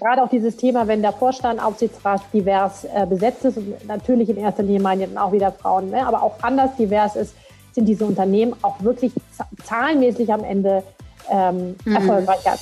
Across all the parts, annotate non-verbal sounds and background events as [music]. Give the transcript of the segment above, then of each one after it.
Gerade auch dieses Thema, wenn der Vorstand, Aufsichtsrat divers äh, besetzt ist und natürlich in erster Linie meinen dann auch wieder Frauen, ne, aber auch anders divers ist, sind diese Unternehmen auch wirklich zahlenmäßig am Ende ähm, mhm. erfolgreicher.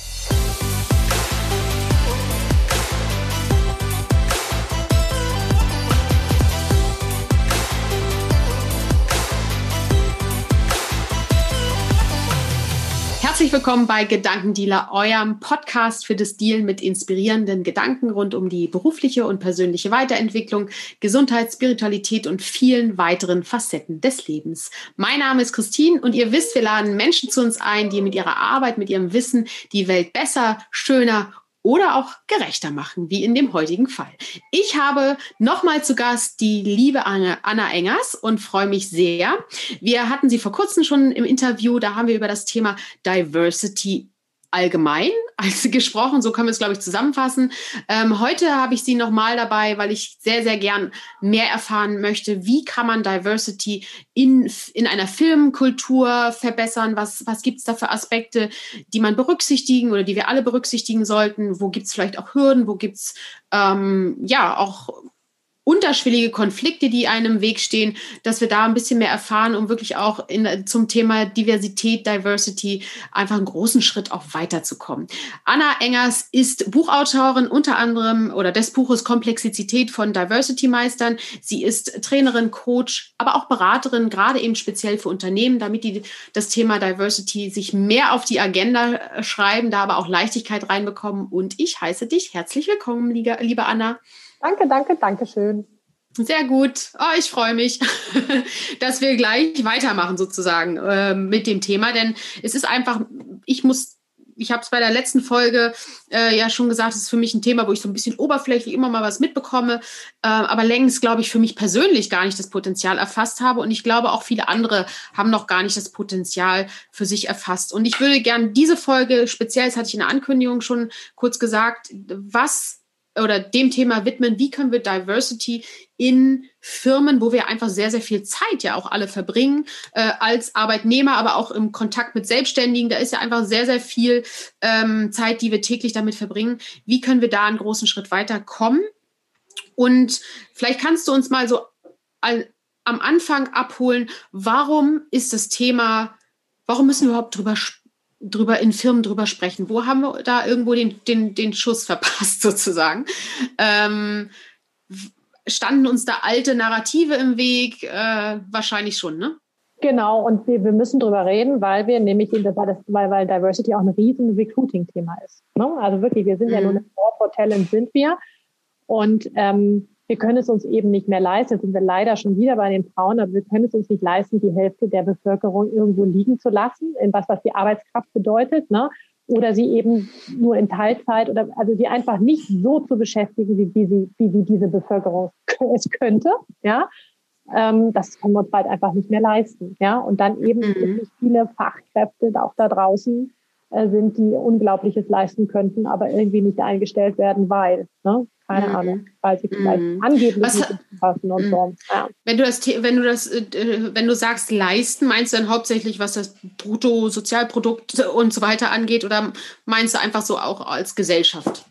Herzlich willkommen bei Gedankendealer, eurem Podcast für das Dealen mit inspirierenden Gedanken rund um die berufliche und persönliche Weiterentwicklung, Gesundheit, Spiritualität und vielen weiteren Facetten des Lebens. Mein Name ist Christine und ihr wisst, wir laden Menschen zu uns ein, die mit ihrer Arbeit, mit ihrem Wissen die Welt besser, schöner oder auch gerechter machen, wie in dem heutigen Fall. Ich habe nochmal zu Gast die liebe Anna Engers und freue mich sehr. Wir hatten sie vor kurzem schon im Interview, da haben wir über das Thema Diversity allgemein als [laughs] gesprochen. So können wir es, glaube ich, zusammenfassen. Ähm, heute habe ich sie nochmal dabei, weil ich sehr, sehr gern mehr erfahren möchte. Wie kann man Diversity in, in einer Filmkultur verbessern? Was, was gibt es da für Aspekte, die man berücksichtigen oder die wir alle berücksichtigen sollten? Wo gibt es vielleicht auch Hürden? Wo gibt es ähm, ja auch unterschwellige Konflikte, die einem im Weg stehen, dass wir da ein bisschen mehr erfahren, um wirklich auch in, zum Thema Diversität, Diversity einfach einen großen Schritt auch weiterzukommen. Anna Engers ist Buchautorin unter anderem oder des Buches Komplexität von Diversity Meistern. Sie ist Trainerin, Coach, aber auch Beraterin, gerade eben speziell für Unternehmen, damit die das Thema Diversity sich mehr auf die Agenda schreiben, da aber auch Leichtigkeit reinbekommen. Und ich heiße dich herzlich willkommen, liebe Anna. Danke, danke, danke schön. Sehr gut. Oh, ich freue mich, [laughs] dass wir gleich weitermachen sozusagen äh, mit dem Thema, denn es ist einfach, ich muss ich habe es bei der letzten Folge äh, ja schon gesagt, es ist für mich ein Thema, wo ich so ein bisschen oberflächlich immer mal was mitbekomme, äh, aber längst, glaube ich, für mich persönlich gar nicht das Potenzial erfasst habe. Und ich glaube, auch viele andere haben noch gar nicht das Potenzial für sich erfasst. Und ich würde gerne diese Folge, speziell, das hatte ich in der Ankündigung schon kurz gesagt, was oder dem Thema widmen, wie können wir Diversity in Firmen, wo wir einfach sehr, sehr viel Zeit ja auch alle verbringen, äh, als Arbeitnehmer, aber auch im Kontakt mit Selbstständigen. Da ist ja einfach sehr, sehr viel ähm, Zeit, die wir täglich damit verbringen. Wie können wir da einen großen Schritt weiterkommen? Und vielleicht kannst du uns mal so all, am Anfang abholen, warum ist das Thema, warum müssen wir überhaupt drüber sprechen? Drüber in Firmen drüber sprechen. Wo haben wir da irgendwo den, den, den Schuss verpasst, [laughs] sozusagen? Ähm, standen uns da alte Narrative im Weg? Äh, wahrscheinlich schon, ne? Genau, und wir, wir müssen drüber reden, weil wir nämlich, weil, weil, weil Diversity auch ein riesen Recruiting-Thema ist. Ne? Also wirklich, wir sind mhm. ja nur eine War for Talent sind wir. Und ähm, wir können es uns eben nicht mehr leisten. Jetzt sind wir leider schon wieder bei den Frauen, aber wir können es uns nicht leisten, die Hälfte der Bevölkerung irgendwo liegen zu lassen, in was, was die Arbeitskraft bedeutet, ne? Oder sie eben nur in Teilzeit oder also sie einfach nicht so zu beschäftigen, wie, wie sie, wie, wie diese Bevölkerung [laughs] es könnte, ja. Ähm, das können wir uns bald einfach nicht mehr leisten, ja. Und dann eben mhm. viele Fachkräfte auch da draußen, äh, sind, die Unglaubliches leisten könnten, aber irgendwie nicht eingestellt werden, weil, ne? Keine mhm. Ahnung, weil sie vielleicht mhm. angeblich Was, nicht passen und so. Ja. Wenn du das, wenn du das, äh, wenn du sagst leisten, meinst du dann hauptsächlich, was das Bruttosozialprodukt und so weiter angeht, oder meinst du einfach so auch als Gesellschaft?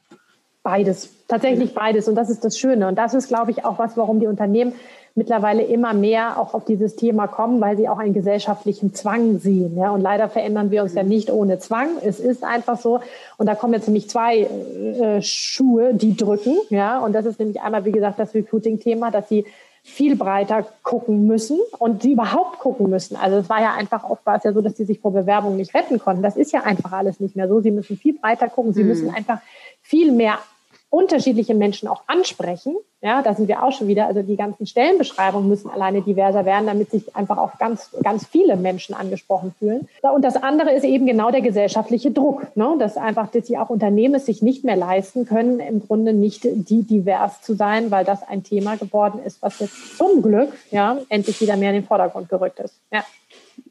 Beides, tatsächlich beides. Und das ist das Schöne. Und das ist, glaube ich, auch was, warum die Unternehmen mittlerweile immer mehr auch auf dieses Thema kommen, weil sie auch einen gesellschaftlichen Zwang sehen. Ja, und leider verändern wir uns ja nicht ohne Zwang. Es ist einfach so. Und da kommen jetzt nämlich zwei äh, Schuhe, die drücken. Ja, und das ist nämlich einmal, wie gesagt, das Recruiting-Thema, dass sie viel breiter gucken müssen und sie überhaupt gucken müssen. Also es war ja einfach oft war es ja so, dass sie sich vor Bewerbungen nicht retten konnten. Das ist ja einfach alles nicht mehr so. Sie müssen viel breiter gucken. Sie mhm. müssen einfach viel mehr unterschiedliche Menschen auch ansprechen. Ja, da sind wir auch schon wieder. Also die ganzen Stellenbeschreibungen müssen alleine diverser werden, damit sich einfach auch ganz, ganz viele Menschen angesprochen fühlen. Und das andere ist eben genau der gesellschaftliche Druck, ne? dass einfach, dass sie auch Unternehmen sich nicht mehr leisten können, im Grunde nicht die divers zu sein, weil das ein Thema geworden ist, was jetzt zum Glück ja endlich wieder mehr in den Vordergrund gerückt ist. Ja.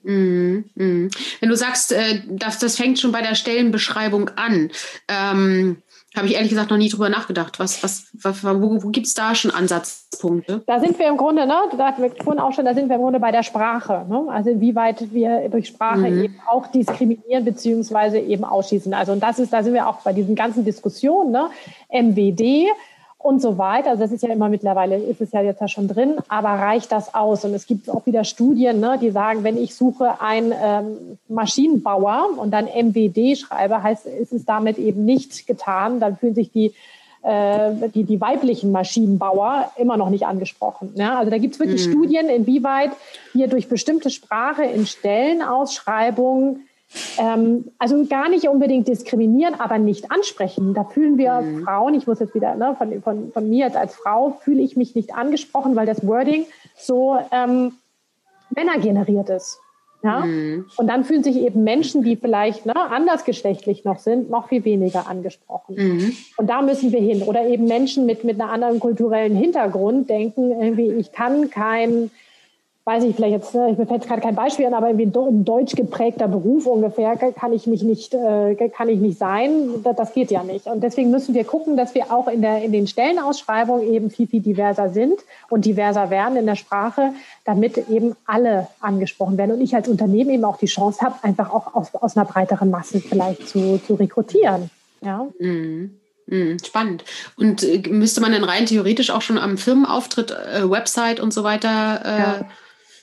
Mm, mm. Wenn du sagst, äh, das, das fängt schon bei der Stellenbeschreibung an. Ähm Habe ich ehrlich gesagt noch nie drüber nachgedacht. Was, was, wo, wo gibt es da schon Ansatzpunkte? Da sind wir im Grunde, ne, da hatten wir vorhin auch schon, da sind wir im Grunde bei der Sprache. Ne? Also inwieweit wir durch Sprache mhm. eben auch diskriminieren beziehungsweise eben ausschließen. Also und das ist, da sind wir auch bei diesen ganzen Diskussionen, ne? MWD und so weiter. Also das ist ja immer mittlerweile, ist es ja jetzt ja schon drin, aber reicht das aus? Und es gibt auch wieder Studien, ne, die sagen, wenn ich suche einen ähm, Maschinenbauer und dann MWD schreibe, heißt, ist es damit eben nicht getan. Dann fühlen sich die äh, die, die weiblichen Maschinenbauer immer noch nicht angesprochen. Ja, also da gibt es wirklich mhm. Studien, inwieweit wir durch bestimmte Sprache in Stellenausschreibungen ähm, also gar nicht unbedingt diskriminieren, aber nicht ansprechen. Da fühlen wir mhm. Frauen, ich muss jetzt wieder ne, von, von, von mir jetzt als Frau, fühle ich mich nicht angesprochen, weil das Wording so ähm, männergeneriert ist. Ja? Mhm. Und dann fühlen sich eben Menschen, die vielleicht ne, andersgeschlechtlich noch sind, noch viel weniger angesprochen. Mhm. Und da müssen wir hin. Oder eben Menschen mit, mit einem anderen kulturellen Hintergrund denken, irgendwie, ich kann kein weiß ich vielleicht jetzt, ne, ich mir fällt gerade kein Beispiel an, aber irgendwie ein deutsch geprägter Beruf ungefähr kann ich mich nicht, äh, kann ich nicht sein. Das geht ja nicht. Und deswegen müssen wir gucken, dass wir auch in, der, in den Stellenausschreibungen eben viel, viel diverser sind und diverser werden in der Sprache, damit eben alle angesprochen werden und ich als Unternehmen eben auch die Chance habe, einfach auch aus, aus einer breiteren Masse vielleicht zu, zu rekrutieren. Ja. Mhm. mhm spannend. Und äh, müsste man denn rein theoretisch auch schon am Firmenauftritt, äh, Website und so weiter äh, ja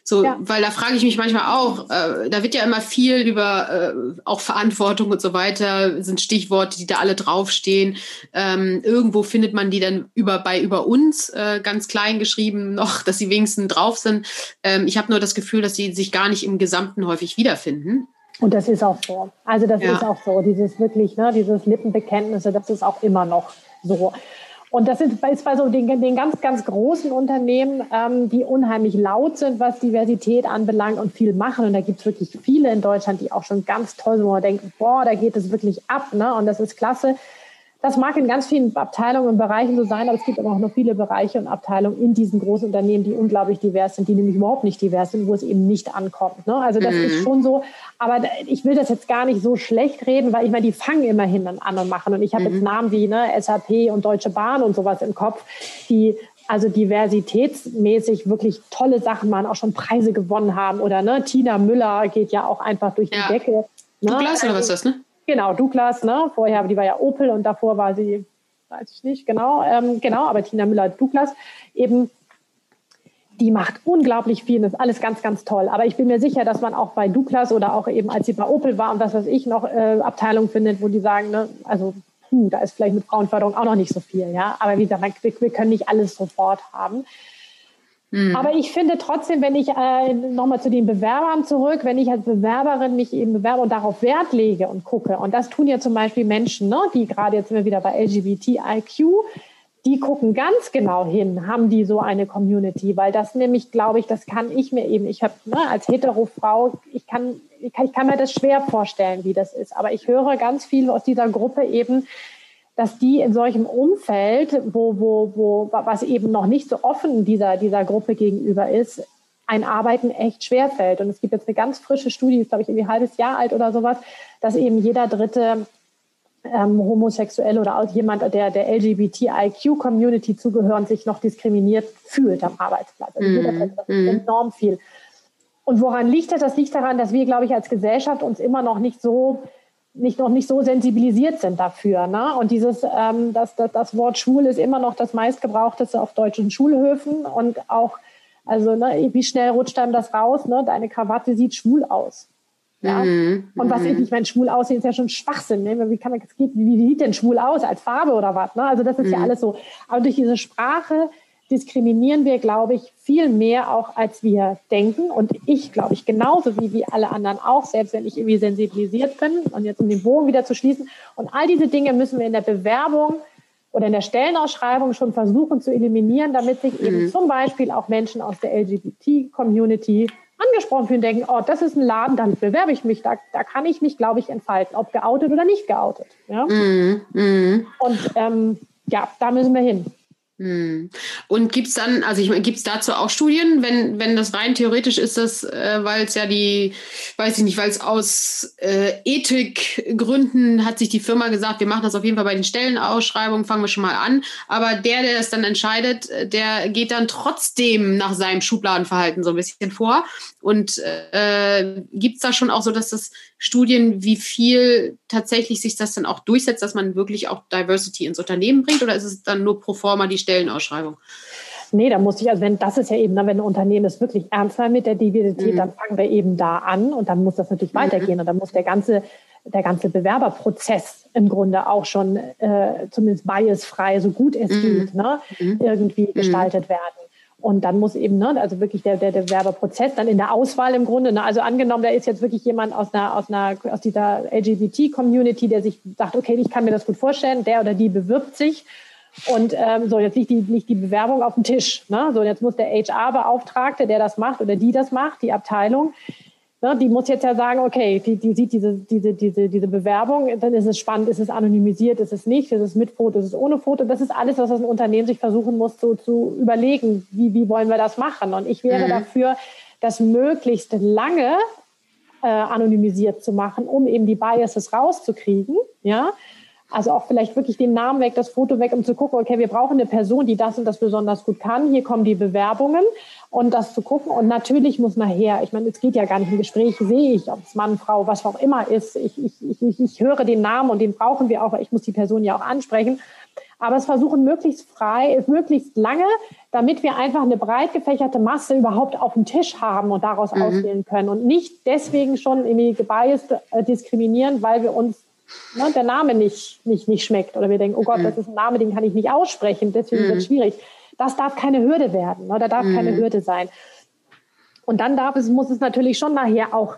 so, ja. weil da frage ich mich manchmal auch, äh, da wird ja immer viel über äh, auch Verantwortung und so weiter, sind Stichworte, die da alle draufstehen. Ähm, irgendwo findet man die dann über bei über uns äh, ganz klein geschrieben noch, dass sie wenigstens drauf sind. Ähm, ich habe nur das Gefühl, dass sie sich gar nicht im Gesamten häufig wiederfinden. Und das ist auch so. Also das ja. ist auch so. Dieses wirklich, ne, dieses Lippenbekenntnisse, das ist auch immer noch so. Und das ist, bei so den, den ganz, ganz großen Unternehmen, ähm, die unheimlich laut sind, was Diversität anbelangt und viel machen. Und da gibt es wirklich viele in Deutschland, die auch schon ganz toll sind, wo man denkt, boah, da geht es wirklich ab. Ne? Und das ist klasse. Das mag in ganz vielen Abteilungen und Bereichen so sein, aber es gibt aber auch noch viele Bereiche und Abteilungen in diesen großen Unternehmen, die unglaublich divers sind, die nämlich überhaupt nicht divers sind, wo es eben nicht ankommt. Ne? Also das mhm. ist schon so. Aber ich will das jetzt gar nicht so schlecht reden, weil ich meine, die fangen immerhin an und machen. Und ich habe mhm. jetzt Namen wie ne, SAP und Deutsche Bahn und sowas im Kopf, die also diversitätsmäßig wirklich tolle Sachen machen, auch schon Preise gewonnen haben. Oder ne, Tina Müller geht ja auch einfach durch ja. die Decke. Ne? Douglas oder was ist das, ne? Genau, Douglas, ne? Vorher, die war ja Opel und davor war sie, weiß ich nicht, genau, ähm, genau, aber Tina Müller-Douglas eben, die macht unglaublich viel, das ist alles ganz, ganz toll. Aber ich bin mir sicher, dass man auch bei Douglas oder auch eben, als sie bei Opel war und was weiß ich, noch äh, Abteilungen findet, wo die sagen, ne, also puh, da ist vielleicht mit Frauenförderung auch noch nicht so viel, ja. Aber wie gesagt, wir, wir können nicht alles sofort haben. Mhm. Aber ich finde trotzdem, wenn ich äh, nochmal zu den Bewerbern zurück, wenn ich als Bewerberin mich eben bewerbe und darauf Wert lege und gucke, und das tun ja zum Beispiel Menschen, ne, die gerade jetzt wir wieder bei LGBTIQ, die gucken ganz genau hin, haben die so eine Community, weil das nämlich, glaube ich, das kann ich mir eben, ich habe ne, als Hetero-Frau, ich kann, ich kann, ich kann mir das schwer vorstellen, wie das ist, aber ich höre ganz viel aus dieser Gruppe eben, dass die in solchem Umfeld, wo, wo, wo, was eben noch nicht so offen dieser, dieser Gruppe gegenüber ist, ein Arbeiten echt schwer fällt. Und es gibt jetzt eine ganz frische Studie, ist, glaube ich, irgendwie ein halbes Jahr alt oder sowas, dass eben jeder dritte ähm, homosexuell oder auch jemand, der der LGBTIQ-Community zugehören, sich noch diskriminiert fühlt am Arbeitsplatz. Also jeder, das ist mm. enorm viel. Und woran liegt das? Das liegt daran, dass wir, glaube ich, als Gesellschaft uns immer noch nicht so nicht noch nicht so sensibilisiert sind dafür. Ne? Und dieses, ähm, das, das, das Wort schwul ist immer noch das meistgebrauchteste auf deutschen Schulhöfen und auch, also ne, wie schnell rutscht einem das raus? Ne? Deine Krawatte sieht schwul aus. Ja? Mhm. Und was ich, mhm. ich meine, schwul aussehen ist ja schon Schwachsinn. Ne? Wie kann man, wie, wie sieht denn schwul aus? Als Farbe oder was? Ne? Also das ist mhm. ja alles so. Aber durch diese Sprache diskriminieren wir, glaube ich, viel mehr auch, als wir denken. Und ich, glaube ich, genauso wie, wie alle anderen auch, selbst wenn ich irgendwie sensibilisiert bin. Und jetzt um den Bogen wieder zu schließen. Und all diese Dinge müssen wir in der Bewerbung oder in der Stellenausschreibung schon versuchen zu eliminieren, damit sich mhm. eben zum Beispiel auch Menschen aus der LGBT-Community angesprochen fühlen, denken, oh, das ist ein Laden, dann bewerbe ich mich, da, da kann ich mich, glaube ich, entfalten, ob geoutet oder nicht geoutet. Ja? Mhm. Mhm. Und ähm, ja, da müssen wir hin. Hm. Und gibt es dann, also ich meine, gibt es dazu auch Studien, wenn, wenn das rein theoretisch ist, das, äh, weil es ja die, weiß ich nicht, weil es aus äh, Ethikgründen hat sich die Firma gesagt, wir machen das auf jeden Fall bei den Stellenausschreibungen, fangen wir schon mal an. Aber der, der das dann entscheidet, der geht dann trotzdem nach seinem Schubladenverhalten so ein bisschen vor. Und äh, gibt es da schon auch so, dass das Studien, wie viel tatsächlich sich das dann auch durchsetzt, dass man wirklich auch Diversity ins Unternehmen bringt? Oder ist es dann nur pro forma die Stellenausschreibung? Nee, da muss ich, also wenn das ist ja eben, wenn ein Unternehmen es wirklich ernst meint mit der Diversität, mhm. dann fangen wir eben da an und dann muss das natürlich mhm. weitergehen und dann muss der ganze, der ganze Bewerberprozess im Grunde auch schon äh, zumindest biasfrei, so gut es mhm. geht, ne, mhm. irgendwie mhm. gestaltet werden. Und dann muss eben, ne, also wirklich der, der, der Werbeprozess dann in der Auswahl im Grunde, ne, also angenommen, da ist jetzt wirklich jemand aus einer, aus einer, aus dieser LGBT-Community, der sich sagt, okay, ich kann mir das gut vorstellen, der oder die bewirbt sich und ähm, so, jetzt liegt die, liegt die Bewerbung auf dem Tisch. Ne? So, jetzt muss der HR-Beauftragte, der das macht oder die das macht, die Abteilung, ne, die muss jetzt ja sagen, okay, die, die sieht diese, diese, diese, diese Bewerbung, dann ist es spannend, ist es anonymisiert, ist es nicht, ist es mit Foto, ist es ohne Foto. Das ist alles, was das Unternehmen sich versuchen muss, so zu überlegen, wie, wie wollen wir das machen. Und ich wäre mhm. dafür, das möglichst lange äh, anonymisiert zu machen, um eben die Biases rauszukriegen. Ja, also auch vielleicht wirklich den Namen weg, das Foto weg, um zu gucken, okay, wir brauchen eine Person, die das und das besonders gut kann. Hier kommen die Bewerbungen und das zu gucken. Und natürlich muss nachher, ich meine, es geht ja gar nicht im Gespräch, sehe ich, ob es Mann, Frau, was auch immer ist. Ich, ich, ich, ich höre den Namen und den brauchen wir auch, weil ich muss die Person ja auch ansprechen. Aber es versuchen möglichst frei, möglichst lange, damit wir einfach eine breit gefächerte Masse überhaupt auf dem Tisch haben und daraus mhm. auswählen können und nicht deswegen schon irgendwie gebiased äh, diskriminieren, weil wir uns ne, der Name nicht, nicht, nicht schmeckt oder wir denken, oh Gott, mhm. das ist ein Name, den kann ich nicht aussprechen, deswegen mhm. wird es schwierig. Das darf keine Hürde werden, ne, da darf mhm. keine Hürde sein. Und dann darf es, muss es natürlich schon nachher auch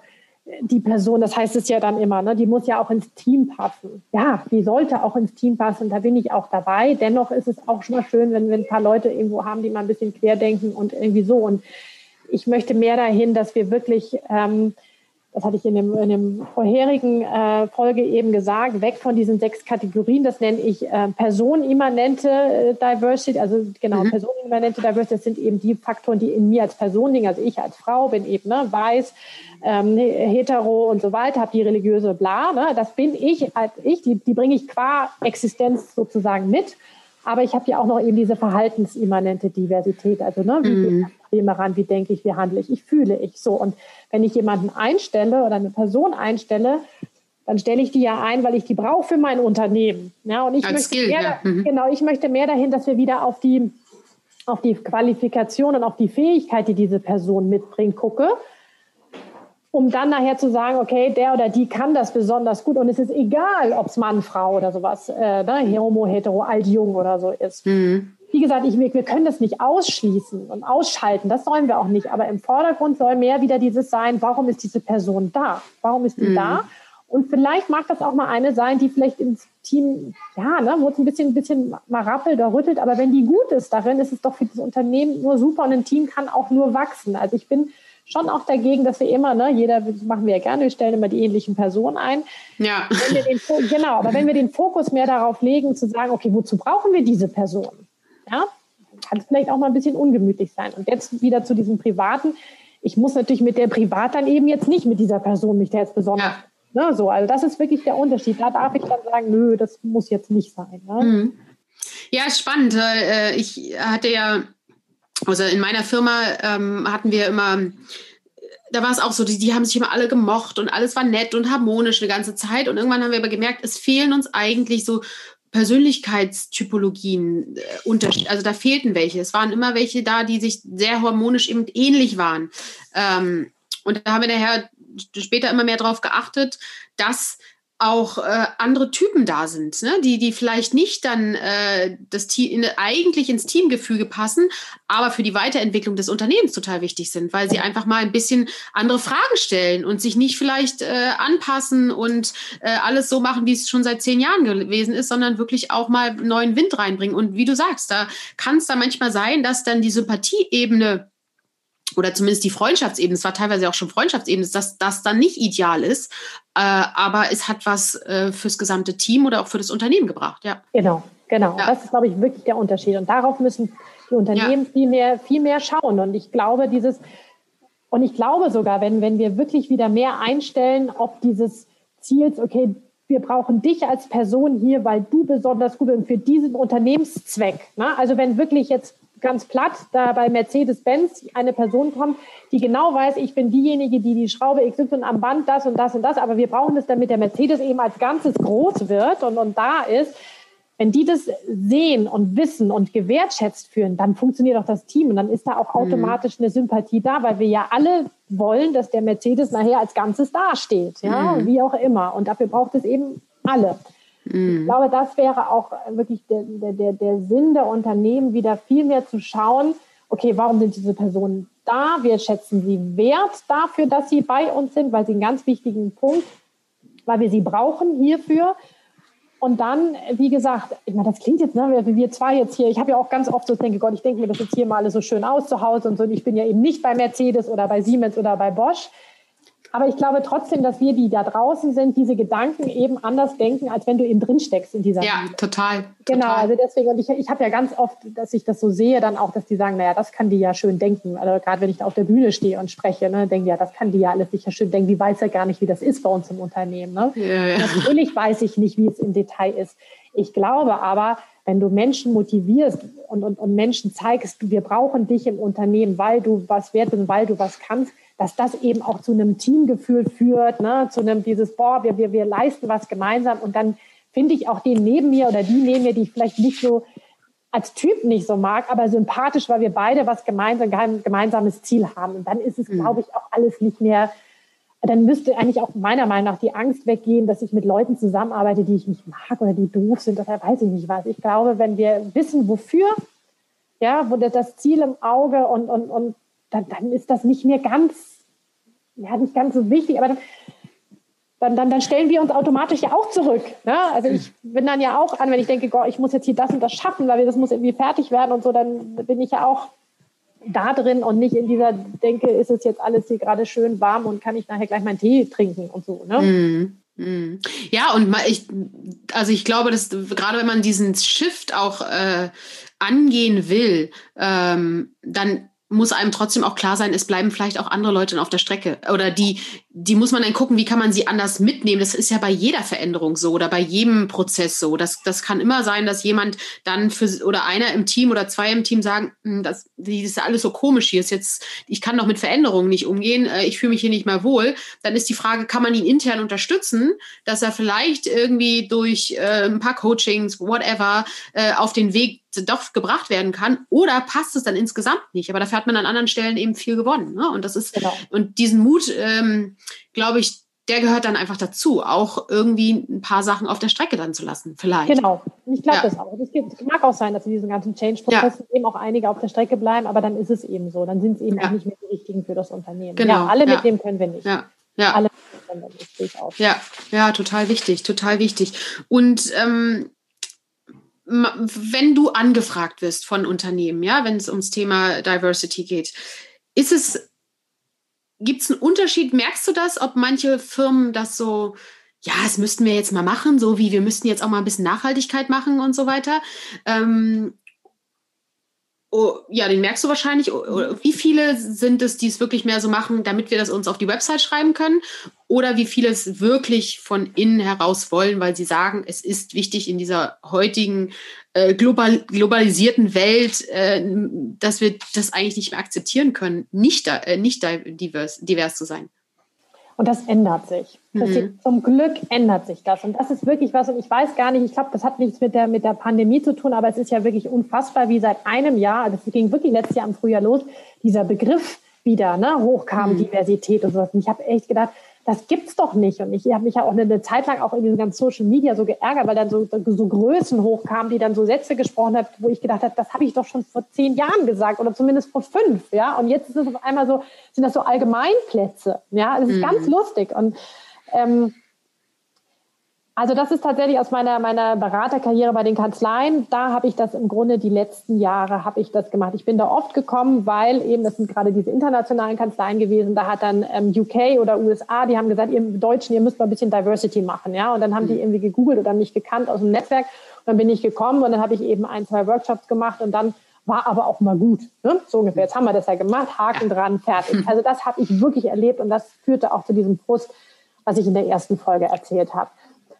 die Person, das heißt es ja dann immer, ne, die muss ja auch ins Team passen. Ja, die sollte auch ins Team passen, da bin ich auch dabei. Dennoch ist es auch schon mal schön, wenn wir ein paar Leute irgendwo haben, die mal ein bisschen querdenken und irgendwie so. Und ich möchte mehr dahin, dass wir wirklich ähm, das hatte ich in dem, in dem vorherigen äh, Folge eben gesagt, weg von diesen sechs Kategorien, das nenne ich äh, personenimmanente äh, Diversity, also genau, mhm. personenimmanente Diversity, das sind eben die Faktoren, die in mir als Person liegen, also ich als Frau bin eben ne, weiß, ähm, hetero und so weiter, habe die religiöse bla, ne, das bin ich als ich, die, die bringe ich qua Existenz sozusagen mit. Aber ich habe ja auch noch eben diese verhaltensimmanente Diversität. Also, ne, wie mhm. Ich ran, wie denke ich, wie handle ich, ich fühle ich so. Und wenn ich jemanden einstelle oder eine Person einstelle, dann stelle ich die ja ein, weil ich die brauche für mein Unternehmen. Ja, und ich Als möchte Skill, mehr, ja. mhm. genau, ich möchte mehr dahin, dass wir wieder auf die, auf die Qualifikation und auf die Fähigkeit, die diese Person mitbringt, gucke um dann nachher zu sagen, okay, der oder die kann das besonders gut und es ist egal, ob es Mann, Frau oder sowas, äh, ne, homo, hetero, alt, jung oder so ist. Mhm. Wie gesagt, ich, wir können das nicht ausschließen und ausschalten, das sollen wir auch nicht, aber im Vordergrund soll mehr wieder dieses sein, warum ist diese Person da? Warum ist die mhm. da? Und vielleicht mag das auch mal eine sein, die vielleicht ins Team, ja, ne, wo es ein bisschen, ein bisschen mal rappelt oder rüttelt, aber wenn die gut ist darin, ist es doch für das Unternehmen nur super und ein Team kann auch nur wachsen. Also ich bin schon auch dagegen, dass wir immer, ne, jeder machen wir ja gerne, wir stellen immer die ähnlichen Personen ein. Ja. Den, genau, aber wenn wir den Fokus mehr darauf legen, zu sagen, okay, wozu brauchen wir diese Person? Ja, kann es vielleicht auch mal ein bisschen ungemütlich sein. Und jetzt wieder zu diesem Privaten. Ich muss natürlich mit der Privat dann eben jetzt nicht mit dieser Person mich da jetzt besonders. Ja. Ne, so, also das ist wirklich der Unterschied. Da darf ich dann sagen, nö, das muss jetzt nicht sein. Ne? Mhm. Ja, spannend. Äh, ich hatte ja also in meiner Firma ähm, hatten wir immer, da war es auch so, die, die haben sich immer alle gemocht und alles war nett und harmonisch eine ganze Zeit. Und irgendwann haben wir aber gemerkt, es fehlen uns eigentlich so Persönlichkeitstypologien, äh, also da fehlten welche. Es waren immer welche da, die sich sehr harmonisch eben ähnlich waren. Ähm, und da haben wir daher später immer mehr darauf geachtet, dass auch äh, andere Typen da sind, ne? die, die vielleicht nicht dann äh, das Team, in, eigentlich ins Teamgefüge passen, aber für die Weiterentwicklung des Unternehmens total wichtig sind, weil sie einfach mal ein bisschen andere Fragen stellen und sich nicht vielleicht äh, anpassen und äh, alles so machen, wie es schon seit zehn Jahren gewesen ist, sondern wirklich auch mal neuen Wind reinbringen. Und wie du sagst, da kann es da manchmal sein, dass dann die Sympathieebene oder zumindest die Freundschaftsebene, es war teilweise auch schon Freundschaftsebene, dass das dann nicht ideal ist, äh, aber es hat was äh, fürs gesamte Team oder auch für das Unternehmen gebracht, ja. Genau, Genau, ja. das ist, glaube ich, wirklich der Unterschied. Und darauf müssen die Unternehmen ja. viel, mehr, viel mehr schauen. Und ich glaube, dieses, und ich glaube sogar, wenn, wenn wir wirklich wieder mehr einstellen, ob dieses Ziels, okay, wir brauchen dich als Person hier, weil du besonders gut bist für diesen Unternehmenszweck. Ne? Also wenn wirklich jetzt ganz platt da bei Mercedes-Benz eine Person kommt, die genau weiß, ich bin diejenige, die die Schraube XY am Band, das und das und das, aber wir brauchen das, damit der Mercedes eben als Ganzes groß wird und, und da ist. Wenn die das sehen und wissen und gewertschätzt führen, dann funktioniert auch das Team und dann ist da auch mhm. automatisch eine Sympathie da, weil wir ja alle wollen, dass der Mercedes nachher als Ganzes dasteht, ja, mhm. wie auch immer. Und dafür braucht es eben alle. Mhm. Ich glaube, das wäre auch wirklich der, der, der Sinn der Unternehmen, wieder viel mehr zu schauen, okay, warum sind diese Personen da? Wir schätzen sie wert dafür, dass sie bei uns sind, weil sie einen ganz wichtigen Punkt, weil wir sie brauchen hierfür. Und dann, wie gesagt, ich meine, das klingt jetzt, ne, wie wir zwei jetzt hier, ich habe ja auch ganz oft so, denke Gott, ich denke mir das jetzt hier mal alles so schön aus zu Hause und so. Und ich bin ja eben nicht bei Mercedes oder bei Siemens oder bei Bosch. Aber ich glaube trotzdem, dass wir, die da draußen sind, diese Gedanken eben anders denken, als wenn du eben drin steckst in dieser Ja, Liebe. total. Genau, total. also deswegen, und ich, ich habe ja ganz oft, dass ich das so sehe, dann auch, dass die sagen, naja, das kann die ja schön denken. Also gerade wenn ich da auf der Bühne stehe und spreche, ne, denke ja, das kann die ja alles sicher schön denken. Die weiß ja gar nicht, wie das ist bei uns im Unternehmen. Ne? Ja, ja. Natürlich weiß ich nicht, wie es im Detail ist. Ich glaube aber, wenn du Menschen motivierst und, und, und Menschen zeigst, wir brauchen dich im Unternehmen, weil du was wert bist, weil du was kannst, dass das eben auch zu einem Teamgefühl führt, ne? zu einem dieses, boah, wir, wir, wir leisten was gemeinsam und dann finde ich auch den neben mir oder die neben mir, die ich vielleicht nicht so als Typ nicht so mag, aber sympathisch, weil wir beide was gemeinsam, gemeinsames Ziel haben. Und dann ist es, mhm. glaube ich, auch alles nicht mehr, dann müsste eigentlich auch meiner Meinung nach die Angst weggehen, dass ich mit Leuten zusammenarbeite, die ich nicht mag oder die doof sind oder weiß ich nicht was. Ich glaube, wenn wir wissen, wofür, ja, wo das Ziel im Auge und, und, und dann, dann ist das nicht mehr ganz, ja, nicht ganz so wichtig, aber dann, dann, dann, dann stellen wir uns automatisch ja auch zurück. Ne? Also ich bin dann ja auch an, wenn ich denke, Gott, ich muss jetzt hier das und das schaffen, weil das muss irgendwie fertig werden und so, dann bin ich ja auch da drin und nicht in dieser Denke, ist es jetzt alles hier gerade schön warm und kann ich nachher gleich meinen Tee trinken und so. Ne? Mm. mm. Ja, und ich, also ich glaube, dass gerade wenn man diesen Shift auch äh, angehen will, ähm, dann muss einem trotzdem auch klar sein, es bleiben vielleicht auch andere Leute auf der Strecke. Oder die, die muss man dann gucken, wie kann man sie anders mitnehmen. Das ist ja bei jeder Veränderung so oder bei jedem Prozess so. Das, das kann immer sein, dass jemand dann für oder einer im Team oder zwei im Team sagen, hm, das, das ist alles so komisch hier. Ist jetzt, ich kann doch mit Veränderungen nicht umgehen, äh, ich fühle mich hier nicht mehr wohl. Dann ist die Frage, kann man ihn intern unterstützen, dass er vielleicht irgendwie durch äh, ein paar Coachings, whatever, äh, auf den Weg doch gebracht werden kann oder passt es dann insgesamt nicht. Aber dafür hat man an anderen Stellen eben viel gewonnen. Ne? Und das ist, genau. und diesen Mut, ähm, glaube ich, der gehört dann einfach dazu, auch irgendwie ein paar Sachen auf der Strecke dann zu lassen, vielleicht. Genau, ich glaube ja. das auch. Es mag auch sein, dass in diesen ganzen Change-Prozessen ja. eben auch einige auf der Strecke bleiben, aber dann ist es eben so. Dann sind es eben ja. auch nicht mehr die richtigen für das Unternehmen. Genau. Ja, alle mitnehmen können wir nicht. Ja. Ja. Alle können wir nicht, Ja, ja, total wichtig, total wichtig. Und ähm, wenn du angefragt wirst von Unternehmen, ja, wenn es ums Thema Diversity geht, ist es, gibt es einen Unterschied? Merkst du das, ob manche Firmen das so, ja, das müssten wir jetzt mal machen, so wie wir müssten jetzt auch mal ein bisschen Nachhaltigkeit machen und so weiter? Ähm, Oh, ja, den merkst du wahrscheinlich. Wie viele sind es, die es wirklich mehr so machen, damit wir das uns auf die Website schreiben können? Oder wie viele es wirklich von innen heraus wollen, weil sie sagen, es ist wichtig in dieser heutigen äh, global, globalisierten Welt, äh, dass wir das eigentlich nicht mehr akzeptieren können, nicht, äh, nicht divers, divers zu sein? Und das ändert sich. Das mhm. Zum Glück ändert sich das. Und das ist wirklich was, und ich weiß gar nicht, ich glaube, das hat nichts mit der, mit der Pandemie zu tun, aber es ist ja wirklich unfassbar, wie seit einem Jahr, das ging wirklich letztes Jahr im Frühjahr los, dieser Begriff wieder ne, hochkam, mhm. Diversität und sowas. Und ich habe echt gedacht, das gibt's doch nicht. Und ich habe mich ja auch eine Zeit lang auch in diesen ganzen Social Media so geärgert, weil dann so, so Größen hochkamen, die dann so Sätze gesprochen haben, wo ich gedacht habe, das habe ich doch schon vor zehn Jahren gesagt oder zumindest vor fünf. Ja, und jetzt ist es auf einmal so, sind das so Allgemeinplätze. Ja, das ist mhm. ganz lustig. Und ähm, also das ist tatsächlich aus meiner, meiner Beraterkarriere bei den Kanzleien. Da habe ich das im Grunde die letzten Jahre habe ich das gemacht. Ich bin da oft gekommen, weil eben, das sind gerade diese internationalen Kanzleien gewesen, da hat dann ähm, UK oder USA, die haben gesagt, ihr Deutschen, ihr müsst mal ein bisschen Diversity machen. ja. Und dann haben die mhm. irgendwie gegoogelt oder mich gekannt aus dem Netzwerk. Dann bin ich gekommen und dann habe ich eben ein, zwei Workshops gemacht und dann war aber auch mal gut. Ne? So ungefähr. Jetzt haben wir das ja gemacht, Haken dran, fertig. Also das habe ich wirklich erlebt und das führte auch zu diesem Frust, was ich in der ersten Folge erzählt habe.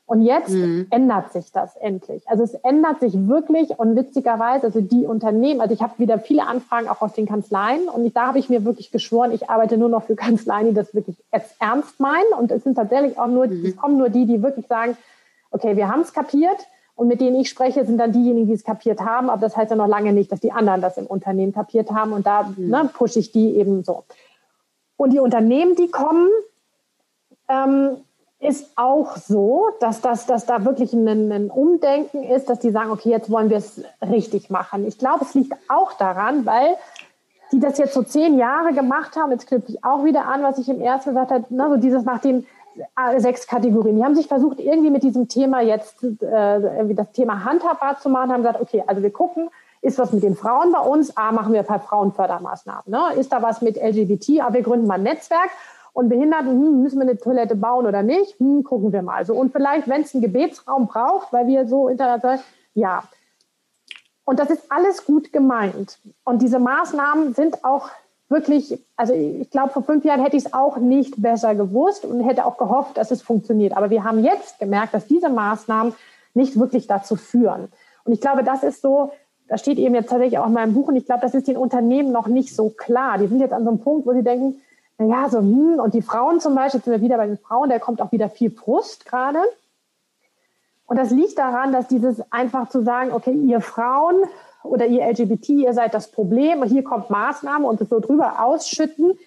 Und jetzt mhm. ändert sich das endlich. Also es ändert sich wirklich und witzigerweise, also die Unternehmen, also ich habe wieder viele Anfragen auch aus den Kanzleien und ich, da habe ich mir wirklich geschworen, ich arbeite nur noch für Kanzleien, die das wirklich ernst meinen und es sind tatsächlich auch nur, mhm. es kommen nur die, die wirklich sagen, okay, wir haben es kapiert und mit denen ich spreche, sind dann diejenigen, die es kapiert haben, aber das heißt ja noch lange nicht, dass die anderen das im Unternehmen kapiert haben und da mhm. ne, pushe ich die eben so. Und die Unternehmen, die kommen, ähm, ist auch so, dass, das, dass da wirklich ein, ein Umdenken ist, dass die sagen, okay, jetzt wollen wir es richtig machen. Ich glaube, es liegt auch daran, weil die das jetzt so zehn Jahre gemacht haben. Jetzt knüpfe ich auch wieder an, was ich im ersten gesagt habe, ne, so dieses nach den äh, sechs Kategorien. Die haben sich versucht, irgendwie mit diesem Thema jetzt äh, das Thema handhabbar zu machen, haben gesagt, okay, also wir gucken, ist was mit den Frauen bei uns? A, machen wir ein paar Frauenfördermaßnahmen. Ne? Ist da was mit LGBT? A, wir gründen mal ein Netzwerk und Behinderten, hm, müssen wir eine Toilette bauen oder nicht? Hm, gucken wir mal. So, und vielleicht, wenn es einen Gebetsraum braucht, weil wir so international, ja. Und das ist alles gut gemeint. Und diese Maßnahmen sind auch wirklich, also ich glaube, vor fünf Jahren hätte ich es auch nicht besser gewusst und hätte auch gehofft, dass es funktioniert. Aber wir haben jetzt gemerkt, dass diese Maßnahmen nicht wirklich dazu führen. Und ich glaube, das ist so, da steht eben jetzt tatsächlich auch in meinem Buch, und ich glaube, das ist den Unternehmen noch nicht so klar. Die sind jetzt an so einem Punkt, wo sie denken, naja, so, hm, und die Frauen zum Beispiel, jetzt sind wir wieder bei den Frauen, da kommt auch wieder viel Frust gerade. Und das liegt daran, dass dieses einfach zu sagen, okay, ihr Frauen oder ihr LGBT, ihr seid das Problem, hier kommt Maßnahme und es so drüber ausschütten,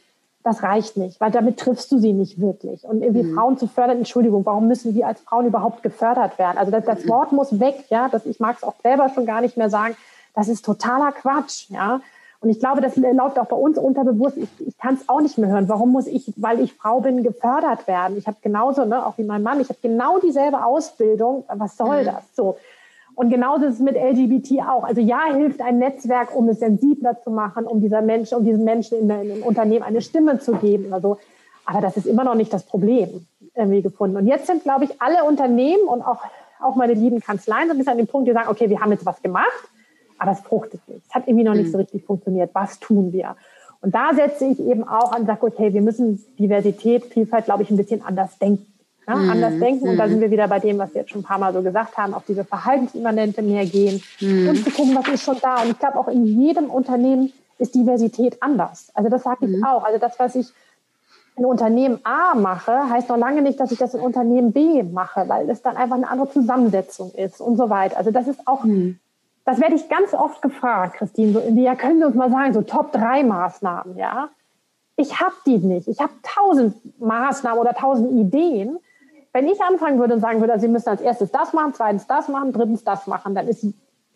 das reicht nicht, weil damit triffst du sie nicht wirklich. Und irgendwie mhm. Frauen zu fördern, Entschuldigung, warum müssen wir als Frauen überhaupt gefördert werden? Also das, das. Wort muss weg, ja, das, ich mag es auch selber schon gar nicht mehr sagen, das ist totaler Quatsch, ja. Und ich glaube, das läuft auch bei uns unterbewusst. Ich, ich kann es auch nicht mehr hören. Warum muss ich, weil ich Frau bin, gefördert werden? Ich habe genauso, ne, auch wie mein Mann, ich habe genau dieselbe Ausbildung. Was soll mhm. das? So. Und genauso ist es mit LGBT auch. Also ja, hilft ein Netzwerk, um es sensibler zu machen, um dieser Mensch, um diesen Menschen in, in, im Unternehmen eine Stimme zu geben. Also, aber das ist immer noch nicht das Problem irgendwie gefunden. Und jetzt sind, glaube ich, alle Unternehmen und auch, auch meine lieben Kanzleien so ein bisschen an dem Punkt, die sagen, okay, wir haben jetzt was gemacht aber es fruchtet nicht. Es hat irgendwie noch nicht so mhm. richtig funktioniert. Was tun wir? Und da setze ich eben auch an, sage, okay, wir müssen Diversität, Vielfalt, glaube ich, ein bisschen anders denken. Ja, mhm. Anders denken. Und da mhm. sind wir wieder bei dem, was wir jetzt schon ein paar Mal so gesagt haben, auf diese Verhaltensimmanente mehr gehen mhm. und zu gucken, was ist schon da. Und ich glaube, auch in jedem Unternehmen ist Diversität anders. Also das sage ich mhm. auch. Also das, was ich in Unternehmen A mache, heißt noch lange nicht, dass ich das in Unternehmen B mache, weil es dann einfach eine andere Zusammensetzung ist und so weiter. Also das ist auch das werde ich ganz oft gefragt, Christine. So, ja, können Sie uns mal sagen, so Top 3 Maßnahmen, ja? Ich habe die nicht. Ich habe tausend Maßnahmen oder tausend Ideen. Wenn ich anfangen würde und sagen würde, Sie müssen als erstes das machen, zweitens das machen, drittens das machen, dann ist,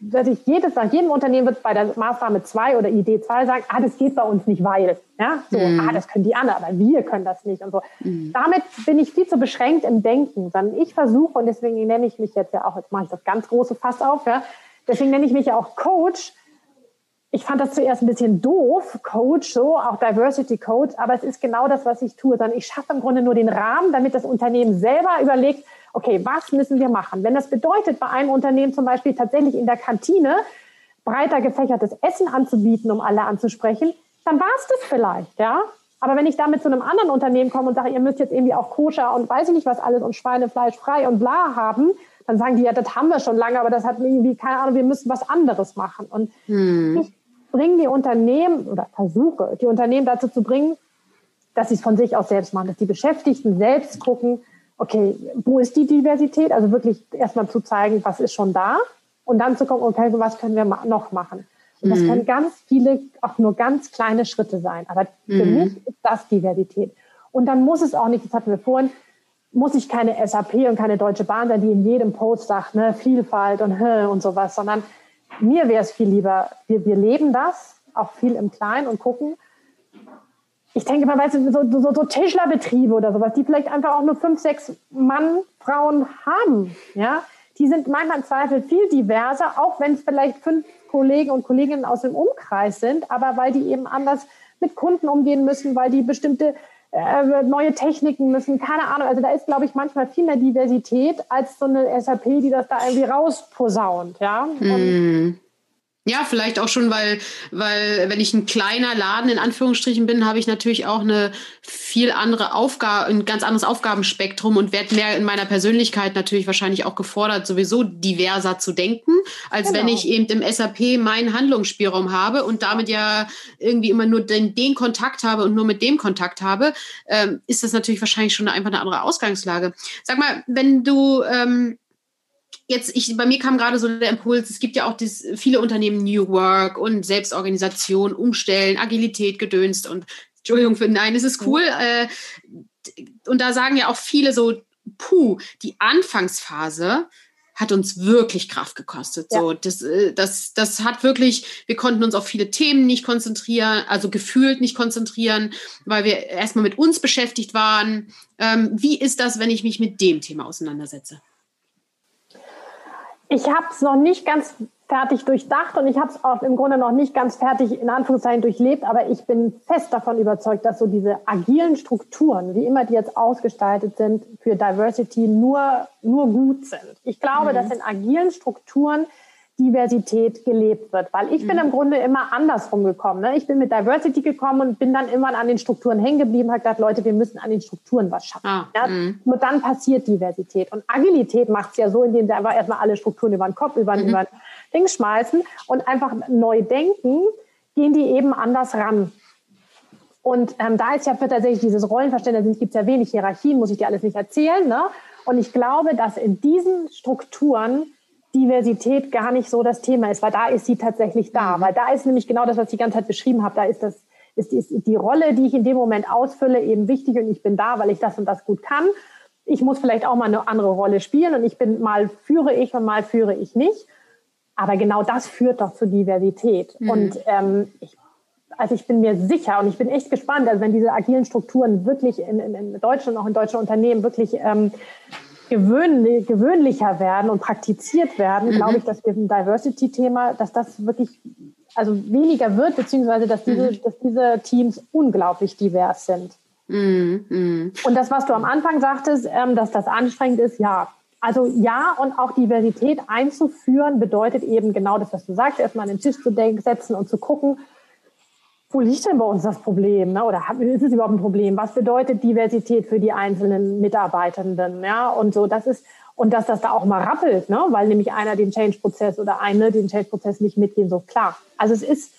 dass ich jedes, nach jedem Unternehmen wird bei der Maßnahme 2 oder Idee 2 sagen, ah, das geht bei uns nicht, weil, ja, so, mhm. ah, das können die anderen, aber wir können das nicht und so. Mhm. Damit bin ich viel zu beschränkt im Denken, sondern ich versuche, und deswegen nenne ich mich jetzt ja auch, jetzt mache ich das ganz große Fass auf, ja, Deswegen nenne ich mich ja auch Coach. Ich fand das zuerst ein bisschen doof, Coach, so, auch Diversity Coach, aber es ist genau das, was ich tue, sondern ich schaffe im Grunde nur den Rahmen, damit das Unternehmen selber überlegt, okay, was müssen wir machen? Wenn das bedeutet, bei einem Unternehmen zum Beispiel tatsächlich in der Kantine breiter gefächertes Essen anzubieten, um alle anzusprechen, dann war es das vielleicht, ja. Aber wenn ich damit zu einem anderen Unternehmen komme und sage, ihr müsst jetzt irgendwie auch koscher und weiß ich nicht was alles und Schweinefleisch frei und bla haben, dann sagen die, ja, das haben wir schon lange, aber das hat irgendwie, keine Ahnung, wir müssen was anderes machen. Und hm. ich bringe die Unternehmen oder versuche, die Unternehmen dazu zu bringen, dass sie es von sich aus selbst machen, dass die Beschäftigten selbst gucken, okay, wo ist die Diversität? Also wirklich erstmal zu zeigen, was ist schon da und dann zu gucken, okay, was können wir noch machen? Und das mhm. können ganz viele, auch nur ganz kleine Schritte sein. Aber für mhm. mich ist das Diversität. Und dann muss es auch nicht, das hatten wir vorhin, muss ich keine SAP und keine Deutsche Bahn sein, die in jedem Post sagt, ne, Vielfalt und und sowas, sondern mir wäre es viel lieber, wir, wir leben das, auch viel im Kleinen und gucken. Ich denke mal, weißt du, so, so, so Tischlerbetriebe oder sowas, die vielleicht einfach auch nur fünf, sechs Mann, Frauen haben, ja, die sind manchmal im Zweifel viel diverser, auch wenn es vielleicht fünf Kollegen und Kolleginnen aus dem Umkreis sind, aber weil die eben anders mit Kunden umgehen müssen, weil die bestimmte äh, neue Techniken müssen, keine Ahnung. Also da ist, glaube ich, manchmal viel mehr Diversität als so eine SAP, die das da irgendwie rausposaunt. Ja? Mm. Ja, vielleicht auch schon, weil, weil wenn ich ein kleiner Laden in Anführungsstrichen bin, habe ich natürlich auch eine viel andere Aufgabe, ein ganz anderes Aufgabenspektrum und werde mehr in meiner Persönlichkeit natürlich wahrscheinlich auch gefordert, sowieso diverser zu denken, als genau. wenn ich eben im SAP meinen Handlungsspielraum habe und damit ja irgendwie immer nur den, den Kontakt habe und nur mit dem Kontakt habe, ähm, ist das natürlich wahrscheinlich schon einfach eine andere Ausgangslage. Sag mal, wenn du ähm, jetzt, ich, bei mir kam gerade so der Impuls, es gibt ja auch dies, viele Unternehmen New Work und Selbstorganisation, Umstellen, Agilität gedönst und Entschuldigung für Nein, es ist cool. Äh, und da sagen ja auch viele so, puh, die Anfangsphase hat uns wirklich Kraft gekostet. Ja. So, das, äh, das, das hat wirklich, wir konnten uns auf viele Themen nicht konzentrieren, also gefühlt nicht konzentrieren, weil wir erstmal mit uns beschäftigt waren. Ähm, wie ist das, wenn ich mich mit dem Thema auseinandersetze? Ich habe es noch nicht ganz fertig durchdacht und ich habe es auch im Grunde noch nicht ganz fertig in Anführungszeichen durchlebt, aber ich bin fest davon überzeugt, dass so diese agilen Strukturen, wie immer die jetzt ausgestaltet sind, für Diversity nur, nur gut sind. Ich glaube, mhm. dass in agilen Strukturen Diversität gelebt wird. Weil ich mhm. bin im Grunde immer andersrum gekommen. Ne? Ich bin mit Diversity gekommen und bin dann immer an den Strukturen hängen geblieben, habe gesagt, Leute, wir müssen an den Strukturen was schaffen. Ah, ja? Mhm. Nur dann passiert Diversität. Und Agilität macht es ja so, indem sie einfach erstmal alle Strukturen über den Kopf, über, mhm. über den Ding schmeißen und einfach neu denken, gehen die eben anders ran. Und ähm, da ist ja für tatsächlich dieses Rollenverständnis, gibt es ja wenig Hierarchien, muss ich dir alles nicht erzählen. Ne? Und ich glaube, dass in diesen Strukturen Diversität gar nicht so das Thema ist, weil da ist sie tatsächlich da. Mhm. Weil da ist nämlich genau das, was ich die ganze Zeit beschrieben habe. Da ist das, ist, ist die Rolle, die ich in dem Moment ausfülle, eben wichtig und ich bin da, weil ich das und das gut kann. Ich muss vielleicht auch mal eine andere Rolle spielen und ich bin mal führe ich und mal führe ich nicht. Aber genau das führt doch zu Diversität. Mhm. Und ähm, ich, also ich bin mir sicher und ich bin echt gespannt, also wenn diese agilen Strukturen wirklich in, in, in Deutschland, auch in deutschen Unternehmen wirklich ähm, gewöhnlich, gewöhnlicher werden und praktiziert werden, mhm. glaube ich, dass wir ein Diversity-Thema, dass das wirklich also weniger wird, beziehungsweise dass diese, mhm. dass diese Teams unglaublich divers sind. Mhm. mhm. Und das, was du am Anfang sagtest, ähm, dass das anstrengend ist, ja. Also ja, und auch Diversität einzuführen bedeutet eben genau das, was du sagst, erstmal an den Tisch zu setzen und zu gucken, wo liegt denn bei uns das Problem? Ne? Oder ist es überhaupt ein Problem? Was bedeutet Diversität für die einzelnen Mitarbeitenden? Ja, und so, das ist, und dass das da auch mal rappelt, ne? weil nämlich einer den Change-Prozess oder eine den Change-Prozess nicht mitgehen, so klar. Also es ist,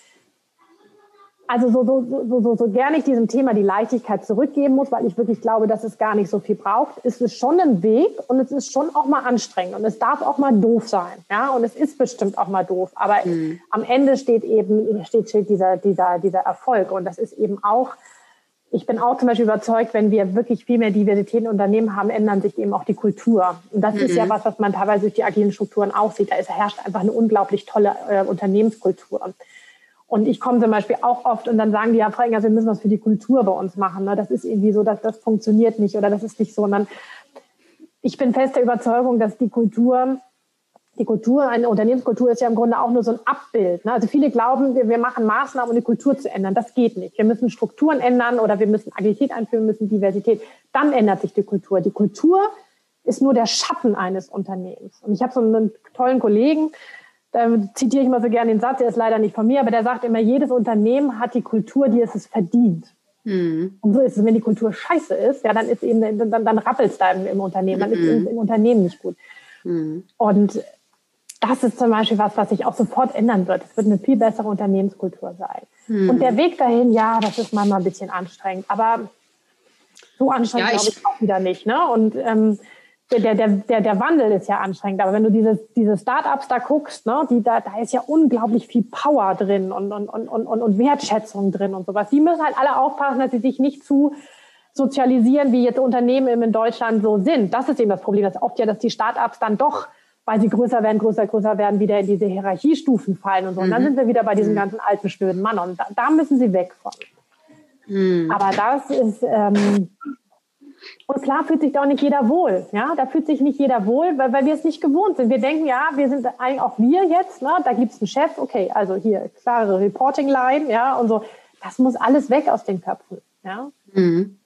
also so, so, so, so, so gerne ich diesem Thema die Leichtigkeit zurückgeben muss, weil ich wirklich glaube, dass es gar nicht so viel braucht, ist es schon ein Weg und es ist schon auch mal anstrengend und es darf auch mal doof sein, ja, und es ist bestimmt auch mal doof, aber mhm. am Ende steht eben, steht, steht dieser, dieser, dieser Erfolg und das ist eben auch, ich bin auch zum Beispiel überzeugt, wenn wir wirklich viel mehr Diversität in Unternehmen haben, ändern sich eben auch die Kultur. Und das mhm. ist ja mhm. was, was man teilweise durch die agilen Strukturen auch sieht. Da ist, herrscht einfach eine unglaublich tolle äh, Unternehmenskultur. Und ich komme zum Beispiel auch oft und dann sagen die, ja, Frau Engers, wir müssen was für die Kultur bei uns machen. Ne? Das ist irgendwie so, dass das funktioniert nicht oder das ist nicht so. Und dann, ich bin fest der Überzeugung, dass die Kultur, die Kultur, eine Unternehmenskultur ist ja im Grunde auch nur so ein Abbild. Ne? Also viele glauben, wir, wir machen Maßnahmen, um die Kultur zu ändern. Das geht nicht. Wir müssen Strukturen ändern oder wir müssen Agilität einführen, müssen Diversität. Dann ändert sich die Kultur. Die Kultur ist nur der Schatten eines Unternehmens. Und ich habe so einen tollen Kollegen, da zitiere ich mal so gerne den Satz, der ist leider nicht von mir, aber der sagt immer, jedes Unternehmen hat die Kultur, die es verdient. Mhm. Und so ist es, wenn die Kultur scheiße ist, ja, dann ist eben, dann, dann rappelt es da im, im, Unternehmen, dann mhm. ist es im, im, Unternehmen nicht gut. Mhm. Und das ist zum Beispiel was, was sich auch sofort ändern wird. Es wird eine viel bessere Unternehmenskultur sein. Mhm. Und der Weg dahin, ja, das ist manchmal ein bisschen anstrengend, aber so anstrengend ja, glaube ich auch wieder nicht. Ne? Und ähm, der, der, der, der Wandel ist ja anstrengend, aber wenn du diese, diese Startups da guckst, ne, die, da, da ist ja unglaublich viel Power drin und, und, und, und, und Wertschätzung drin und sowas. Die müssen halt alle aufpassen, dass sie sich nicht zu sozialisieren, wie jetzt Unternehmen in Deutschland so sind. Das ist eben das Problem. Das ist oft ja, dass die Startups dann doch, weil sie größer werden, größer, größer werden, wieder in diese Hierarchiestufen fallen und so. Und dann mhm. sind wir wieder bei diesem mhm. ganzen alten, schnöden Mann. Und da, da müssen sie weg von. Mhm. Aber das ist, ähm, und klar fühlt sich da auch nicht jeder wohl. Ja, da fühlt sich nicht jeder wohl, weil, weil wir es nicht gewohnt sind. Wir denken, ja, wir sind eigentlich auch wir jetzt, ne? da gibt es einen Chef, okay, also hier klare Reporting-Line, ja, und so. Das muss alles weg aus den Köpfen. Ja. Mhm.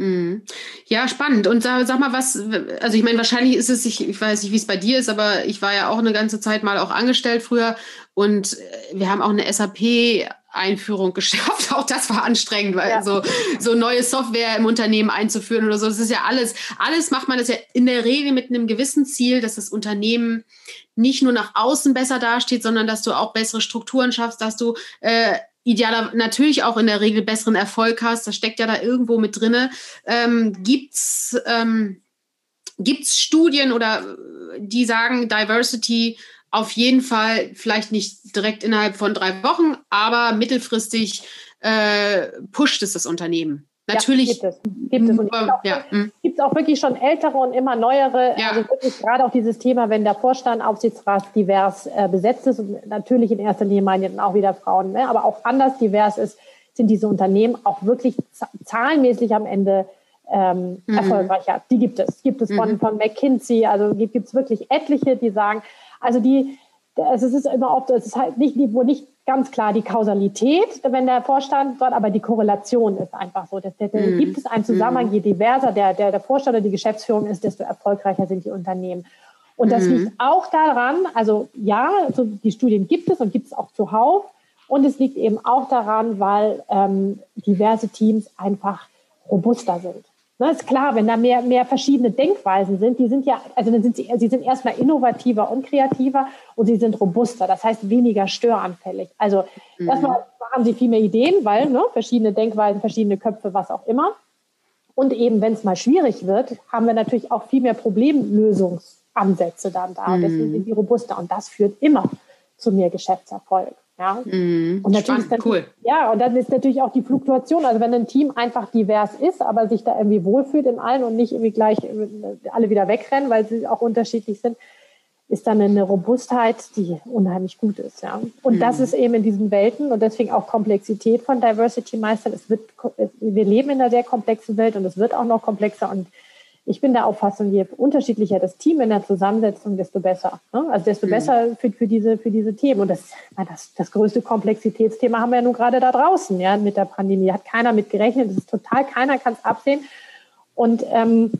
Mhm. Ja, spannend. Und sag, sag, mal, was, also ich meine, wahrscheinlich ist es, ich, ich weiß nicht, wie es bei dir ist, aber ich war ja auch eine ganze Zeit mal auch angestellt früher und äh, wir haben auch eine SAP Einführung [laughs] geschafft. Auch das war anstrengend, weil ja. so, so neue Software im Unternehmen einzuführen oder so, das ist ja alles, alles macht man das ja in der Regel mit einem gewissen Ziel, dass das Unternehmen nicht nur nach außen besser dasteht, sondern dass du auch bessere Strukturen schaffst, dass du äh, idealer natürlich auch in der Regel besseren Erfolg hast. Das steckt ja da irgendwo mit drinne. Ähm, gibt's ähm, gibt's Studien oder die sagen Diversity auf jeden Fall vielleicht nicht direkt innerhalb von drei Wochen, aber mittelfristig äh, pusht es das Unternehmen. Natürlich. Ja, gibt es. Gibt es. Und auch, ja. Hm. gibt auch wirklich schon ältere und immer neuere. Ja. Also wirklich gerade auch dieses Thema, wenn der Vorstand Aufsichtsrat divers äh, besetzt ist und natürlich in erster Linie meinen auch wieder Frauen, ne, aber auch anders divers ist, sind diese Unternehmen auch wirklich zahlenmäßig am Ende ähm, mhm. erfolgreicher. Die gibt es. Gibt es von, mhm. von McKinsey, also gibt es wirklich etliche, die sagen, also die, es ist immer oft, es ist halt nicht, wo nicht ganz klar die Kausalität, wenn der Vorstand dort, aber die Korrelation ist einfach so. Dass, dass, mm. Gibt es einen Zusammenhang, mm. je diverser der, der, der Vorstand oder die Geschäftsführung ist, desto erfolgreicher sind die Unternehmen. Und das mm. liegt auch daran, also ja, also die Studien gibt es und gibt es auch zuhauf. Und es liegt eben auch daran, weil ähm, diverse Teams einfach robuster sind. Ne, ist klar, wenn da mehr, mehr verschiedene Denkweisen sind, die sind ja, also dann sind sie, sie sind erstmal innovativer und kreativer und sie sind robuster, das heißt weniger störanfällig. Also mhm. erstmal haben sie viel mehr Ideen, weil ne, verschiedene Denkweisen, verschiedene Köpfe, was auch immer. Und eben, wenn es mal schwierig wird, haben wir natürlich auch viel mehr Problemlösungsansätze dann da. Mhm. Deswegen sind die robuster und das führt immer zu mehr Geschäftserfolg. Ja. Mhm, und natürlich spannend, cool. Ja, und dann ist natürlich auch die Fluktuation. Also wenn ein Team einfach divers ist, aber sich da irgendwie wohlfühlt in allen und nicht irgendwie gleich alle wieder wegrennen, weil sie auch unterschiedlich sind, ist dann eine Robustheit, die unheimlich gut ist. Ja. Und mhm. das ist eben in diesen Welten und deswegen auch Komplexität von Diversity meistern. Es wird, wir leben in einer sehr komplexen Welt und es wird auch noch komplexer und ich bin der Auffassung, je unterschiedlicher das Team in der Zusammensetzung, desto besser. Ne? Also desto mhm. besser für, für, diese, für diese Themen. Und das, das, das größte Komplexitätsthema haben wir ja nun gerade da draußen, ja, mit der Pandemie. Hat keiner mit gerechnet. Das ist total, keiner kann es absehen. Und ähm,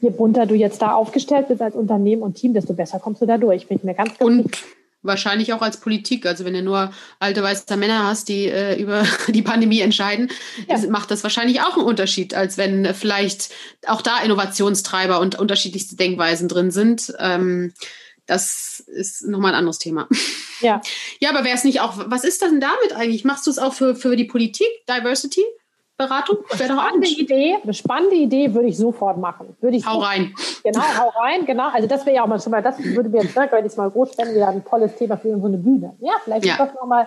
je bunter du jetzt da aufgestellt bist als Unternehmen und Team, desto besser kommst du da durch. Bin ich mir ganz, ganz und Wahrscheinlich auch als Politik. Also wenn du nur alte weiße Männer hast, die äh, über [laughs] die Pandemie entscheiden, ja. macht das wahrscheinlich auch einen Unterschied, als wenn vielleicht auch da Innovationstreiber und unterschiedlichste Denkweisen drin sind. Ähm, das ist nochmal ein anderes Thema. Ja. [laughs] Ja, aber wäre es nicht auch, was ist denn damit eigentlich? Machst du es auch für, für die Politik, Diversity? Beratung? Wäre doch spannende Idee. Eine spannende Idee würde ich sofort machen. Würde ich hau rein. Genau, hau rein, genau. Also das wäre ja auch mal schon mal, das würde mir jetzt, wenn ich es mal groß spenden, wäre ein tolles Thema für so eine Bühne. Ja, vielleicht ja. ist das nochmal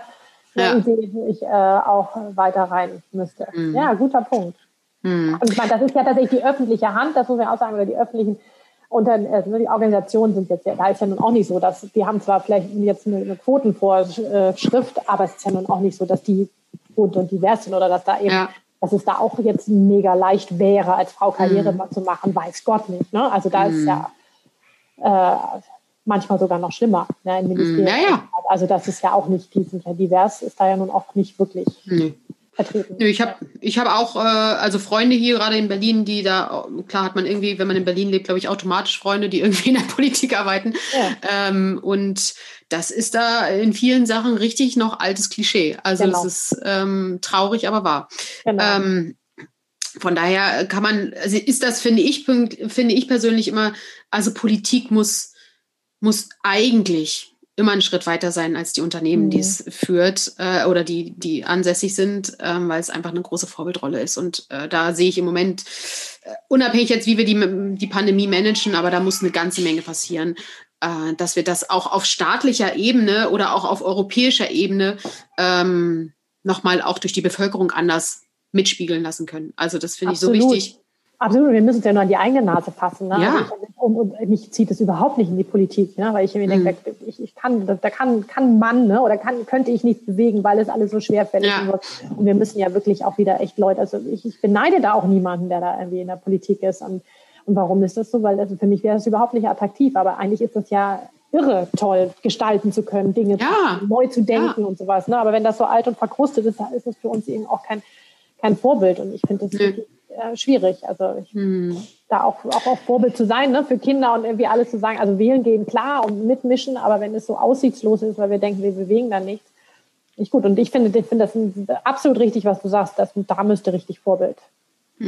eine ja. Idee, die ich äh, auch weiter rein müsste. Mhm. Ja, guter Punkt. Mhm. Und ich meine, das ist ja tatsächlich die öffentliche Hand, das muss man auch sagen, oder die öffentlichen und dann, also die Organisationen sind jetzt ja, da ist ja nun auch nicht so, dass die haben zwar vielleicht jetzt eine, eine Quotenvorschrift, aber es ist ja nun auch nicht so, dass die bunt und divers sind oder dass da eben ja dass es da auch jetzt mega leicht wäre, als Frau Karriere mhm. zu machen, weiß Gott nicht. Ne? Also da mhm. ist ja äh, manchmal sogar noch schlimmer ne, im Ministerium. Ja, ja. Also das ist ja auch nicht, die sind ja divers, ist da ja nun auch nicht wirklich. Nee vertreten. Ich habe ich hab auch äh, also Freunde hier gerade in Berlin, die da, klar hat man irgendwie, wenn man in Berlin lebt, glaube ich, automatisch Freunde, die [laughs] irgendwie in der Politik arbeiten. Ja. Ähm, und das ist da in vielen Sachen richtig noch altes Klischee. Also genau. es ist ähm, traurig, aber wahr. Genau. Ähm, von daher kann man, also ist das, finde ich, finde ich persönlich immer, also Politik muss, muss eigentlich immer einen Schritt weiter sein als die Unternehmen, mhm. die es führt äh, oder die, die ansässig sind, ähm, weil es einfach eine große Vorbildrolle ist. Und äh, da sehe ich im Moment, äh, unabhängig jetzt, wie wir die, die Pandemie managen, aber da muss eine ganze Menge passieren, äh, dass wir das auch auf staatlicher Ebene oder auch auf europäischer Ebene ähm, nochmal auch durch die Bevölkerung anders mitspiegeln lassen können. Also das finde ich so wichtig. Absolut, wir müssen es ja nur an die eigene Nase fassen. Ne? Ja. Also und, und, mich zieht es überhaupt nicht in die Politik, ne? weil ich mir denke, mhm. ich, ich kann, da kann, kann Mann ne? oder kann, könnte ich nichts bewegen, weil es alles so schwerfällig ja. ist. Und wir müssen ja wirklich auch wieder echt Leute, also ich, ich beneide da auch niemanden, der da irgendwie in der Politik ist. Und, und warum ist das so? Weil also für mich wäre das überhaupt nicht attraktiv, aber eigentlich ist das ja irre toll, gestalten zu können, Dinge ja. zu, neu zu denken ja. und sowas. Ne? Aber wenn das so alt und verkrustet ist, ist das für uns eben auch kein, kein Vorbild. Und ich finde das wirklich äh, schwierig. Also ich, hm. da auch, auch auf Vorbild zu sein, ne, für Kinder und irgendwie alles zu sagen, also wählen gehen klar und mitmischen, aber wenn es so aussichtslos ist, weil wir denken, wir bewegen dann nichts, nicht gut. Und ich finde, ich finde das absolut richtig, was du sagst, dass da müsste richtig Vorbild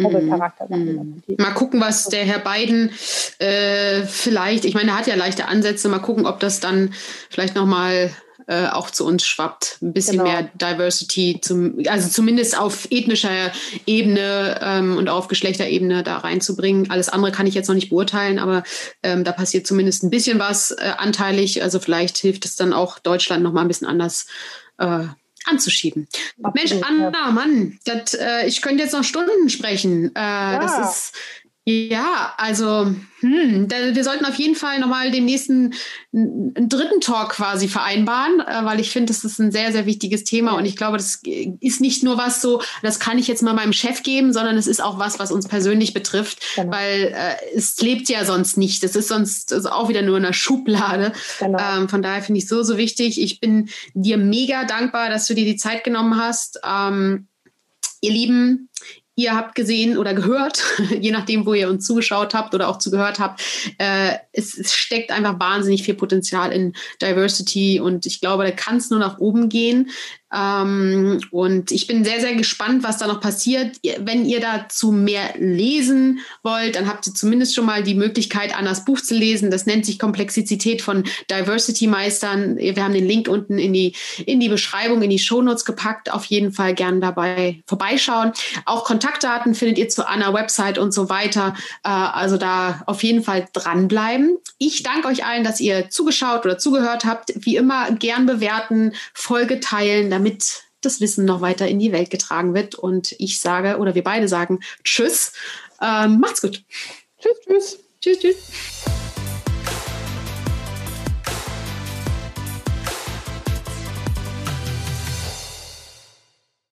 Vorbildcharakter sein. Mhm. Mal gucken, was der Herr Biden äh, vielleicht, ich meine, er hat ja leichte Ansätze, mal gucken, ob das dann vielleicht nochmal äh, auch zu uns schwappt. Ein bisschen genau. mehr Diversity, zum, also zumindest auf ethnischer Ebene ähm, und auf Geschlechterebene da reinzubringen. Alles andere kann ich jetzt noch nicht beurteilen, aber ähm, da passiert zumindest ein bisschen was äh, anteilig. Also vielleicht hilft es dann auch Deutschland nochmal ein bisschen anders äh, anzuschieben. Absolut, Mensch, Anna, ja. Mann, das, äh, ich könnte jetzt noch Stunden sprechen. Äh, ja. Das ist ja, also hm, wir sollten auf jeden Fall nochmal den nächsten einen dritten Talk quasi vereinbaren, äh, weil ich finde, das ist ein sehr, sehr wichtiges Thema und ich glaube, das ist nicht nur was so, das kann ich jetzt mal meinem Chef geben, sondern es ist auch was, was uns persönlich betrifft, genau. weil äh, es lebt ja sonst nicht. Das ist sonst also auch wieder nur in der Schublade. Genau. Ähm, von daher finde ich so, so wichtig. Ich bin dir mega dankbar, dass du dir die Zeit genommen hast. Ähm, ihr Lieben, Ihr habt gesehen oder gehört, [laughs] je nachdem, wo ihr uns zugeschaut habt oder auch zugehört habt, äh, es, es, steckt einfach wahnsinnig viel Potenzial in Diversity und ich glaube, da kann es nur nach oben gehen. Ähm, und ich bin sehr, sehr gespannt, was da noch passiert. Wenn ihr dazu mehr lesen wollt, dann habt ihr zumindest schon mal die Möglichkeit, Annas Buch zu lesen. Das nennt sich Komplexität von Diversity-Meistern. Wir haben den Link unten in die, in die Beschreibung, in die Shownotes gepackt. Auf jeden Fall gern dabei vorbeischauen. Auch Kontaktdaten findet ihr zu Anna Website und so weiter. Äh, also da auf jeden Fall dranbleiben. Ich danke euch allen, dass ihr zugeschaut oder zugehört habt. Wie immer gern bewerten, Folge teilen, damit das Wissen noch weiter in die Welt getragen wird. Und ich sage, oder wir beide sagen, tschüss, ähm, macht's gut. Tschüss, tschüss. Tschüss, tschüss.